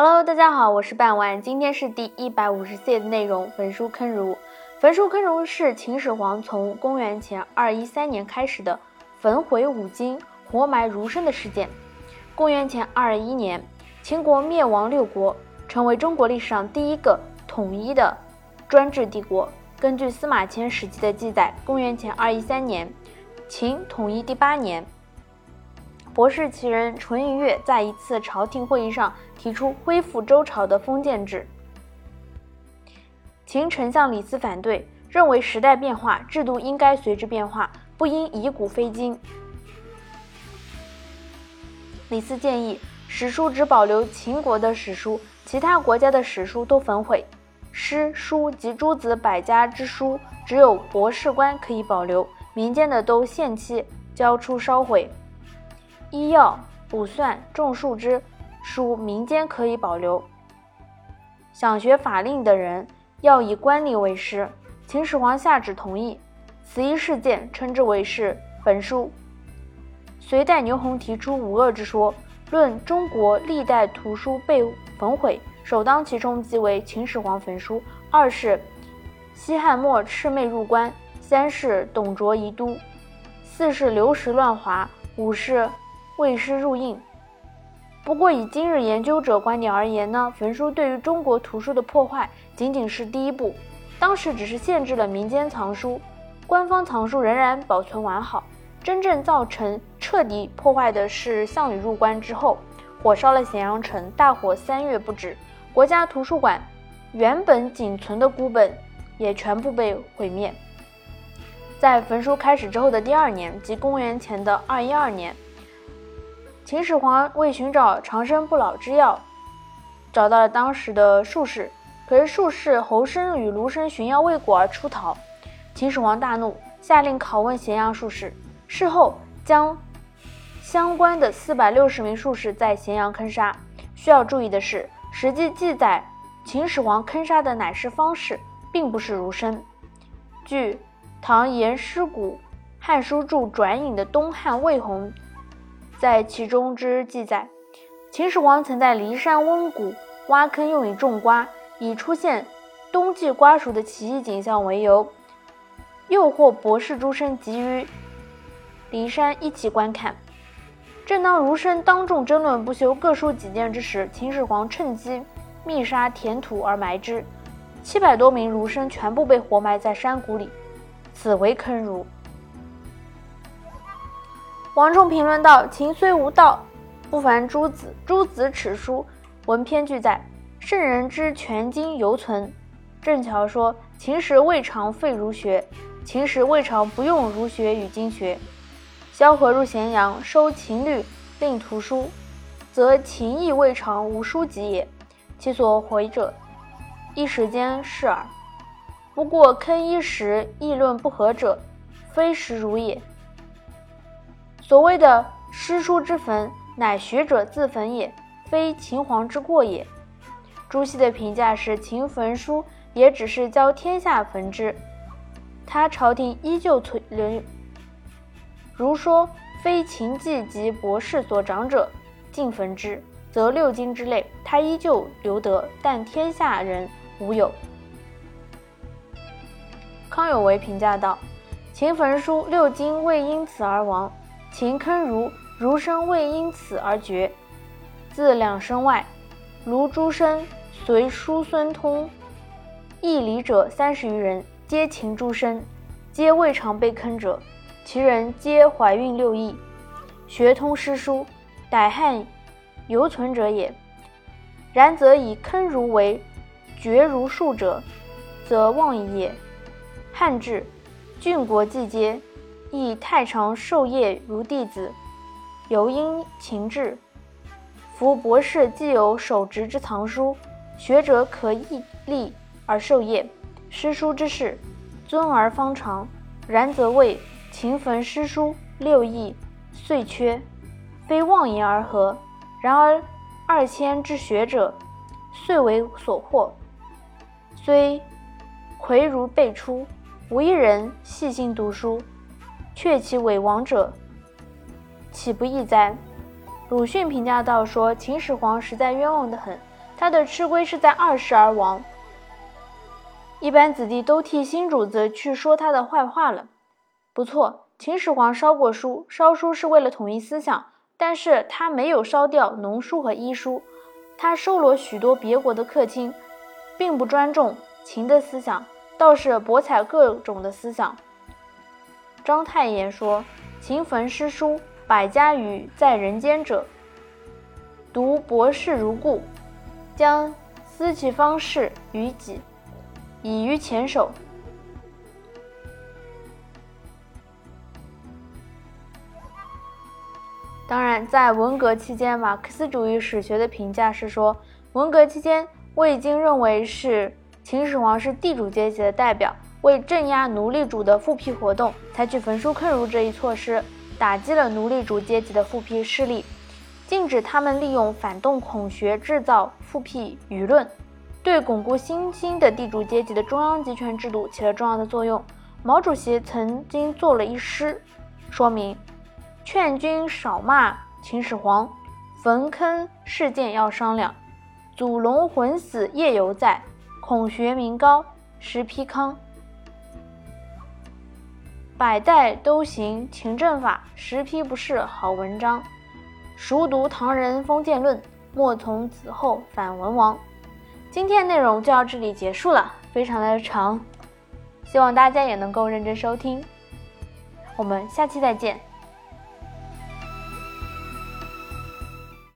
Hello，大家好，我是半万，今天是第一百五十页的内容。焚书坑儒，焚书坑儒是秦始皇从公元前二一三年开始的焚毁五经、活埋儒生的事件。公元前二一年，秦国灭亡六国，成为中国历史上第一个统一的专制帝国。根据司马迁《史记》的记载，公元前二一三年，秦统一第八年。博士奇人淳于越在一次朝廷会议上提出恢复周朝的封建制，秦丞相李斯反对，认为时代变化，制度应该随之变化，不应以古非今。李斯建议史书只保留秦国的史书，其他国家的史书都焚毁，诗书及诸子百家之书，只有博士官可以保留，民间的都限期交出烧毁。医药、卜算、种树之书，民间可以保留。想学法令的人要以官吏为师。秦始皇下旨同意，此一事件称之为是焚书。隋代牛弘提出五恶之说，论中国历代图书被焚毁，首当其冲即为秦始皇焚书。二是西汉末魑魅入关，三是董卓移都，四是流石乱华，五是。为师入印。不过，以今日研究者观点而言呢，焚书对于中国图书的破坏仅仅是第一步。当时只是限制了民间藏书，官方藏书仍然保存完好。真正造成彻底破坏的是项羽入关之后，火烧了咸阳城，大火三月不止，国家图书馆原本仅存的孤本也全部被毁灭。在焚书开始之后的第二年，即公元前的二一二年。秦始皇为寻找长生不老之药，找到了当时的术士。可是术士侯生与卢生寻药未果而出逃。秦始皇大怒，下令拷问咸阳术士。事后将相关的四百六十名术士在咸阳坑杀。需要注意的是，实际记载秦始皇坑杀的乃是方士，并不是儒生。据唐延师古《汉书注转引》的东汉魏宏。在其中之记载，秦始皇曾在骊山温谷挖坑用以种瓜，以出现冬季瓜熟的奇异景象为由，诱惑博士诸生集于骊山一起观看。正当儒生当众争论不休，各抒己见之时，秦始皇趁机密杀填土而埋之，七百多名儒生全部被活埋在山谷里，此为坑儒。王仲评论道：“秦虽无道，不凡诸子。诸子耻书，文篇俱在，圣人之全经犹存。”郑桥说：“秦时未尝废儒学，秦时未尝不用儒学与经学。萧何入咸阳，收秦律，令图书，则秦亦未尝无书籍也。其所回者，一时间事耳。不过坑一时，议论不合者，非实如也。”所谓的诗书之坟，乃学者自焚也，非秦皇之过也。朱熹的评价是：秦焚书也只是教天下焚之，他朝廷依旧存留。如说非秦季及博士所长者尽焚之，则六经之类他依旧留得，但天下人无有。康有为评价道：秦焚书，六经未因此而亡。秦坑儒，儒生未因此而绝。自两生外，卢诸生随叔孙通义礼者三十余人，皆秦诸生，皆未尝被坑者。其人皆怀孕六艺，学通诗书，逮汉犹存者也。然则以坑儒为绝儒术者，则妄矣也。汉至，郡国既皆。亦太常授业如弟子，犹因勤志。夫博士既有手执之藏书，学者可毅力而授业。诗书之事，尊而方长。然则谓勤焚诗书，六艺遂缺，非妄言而合。然而二千之学者，遂为所获，虽魁儒辈出，无一人细心读书。却其伪王者，岂不义哉？鲁迅评价道：“说秦始皇实在冤枉的很，他的吃亏是在二世而亡。一般子弟都替新主子去说他的坏话了。不错，秦始皇烧过书，烧书是为了统一思想，但是他没有烧掉农书和医书，他收罗许多别国的客卿，并不专重秦的思想，倒是博采各种的思想。章太炎说：“秦焚诗书，百家语在人间者，读博士如故，将思其方式于己，以于前手。”当然，在文革期间，马克思主义史学的评价是说，文革期间，魏经认为是秦始皇是地主阶级的代表，为镇压奴隶主的复辟活动，采取焚书坑儒这一措施，打击了奴隶主阶级的复辟势力，禁止他们利用反动孔学制造复辟舆论，对巩固新兴的地主阶级的中央集权制度起了重要的作用。毛主席曾经做了一诗，说明。劝君少骂秦始皇，焚坑事件要商量。祖龙魂死夜犹在，孔学名高实丕康。百代都行秦政法，十批不是好文章。熟读唐人封建论，莫从子后反文王。今天内容就到这里结束了，非常的长，希望大家也能够认真收听。我们下期再见。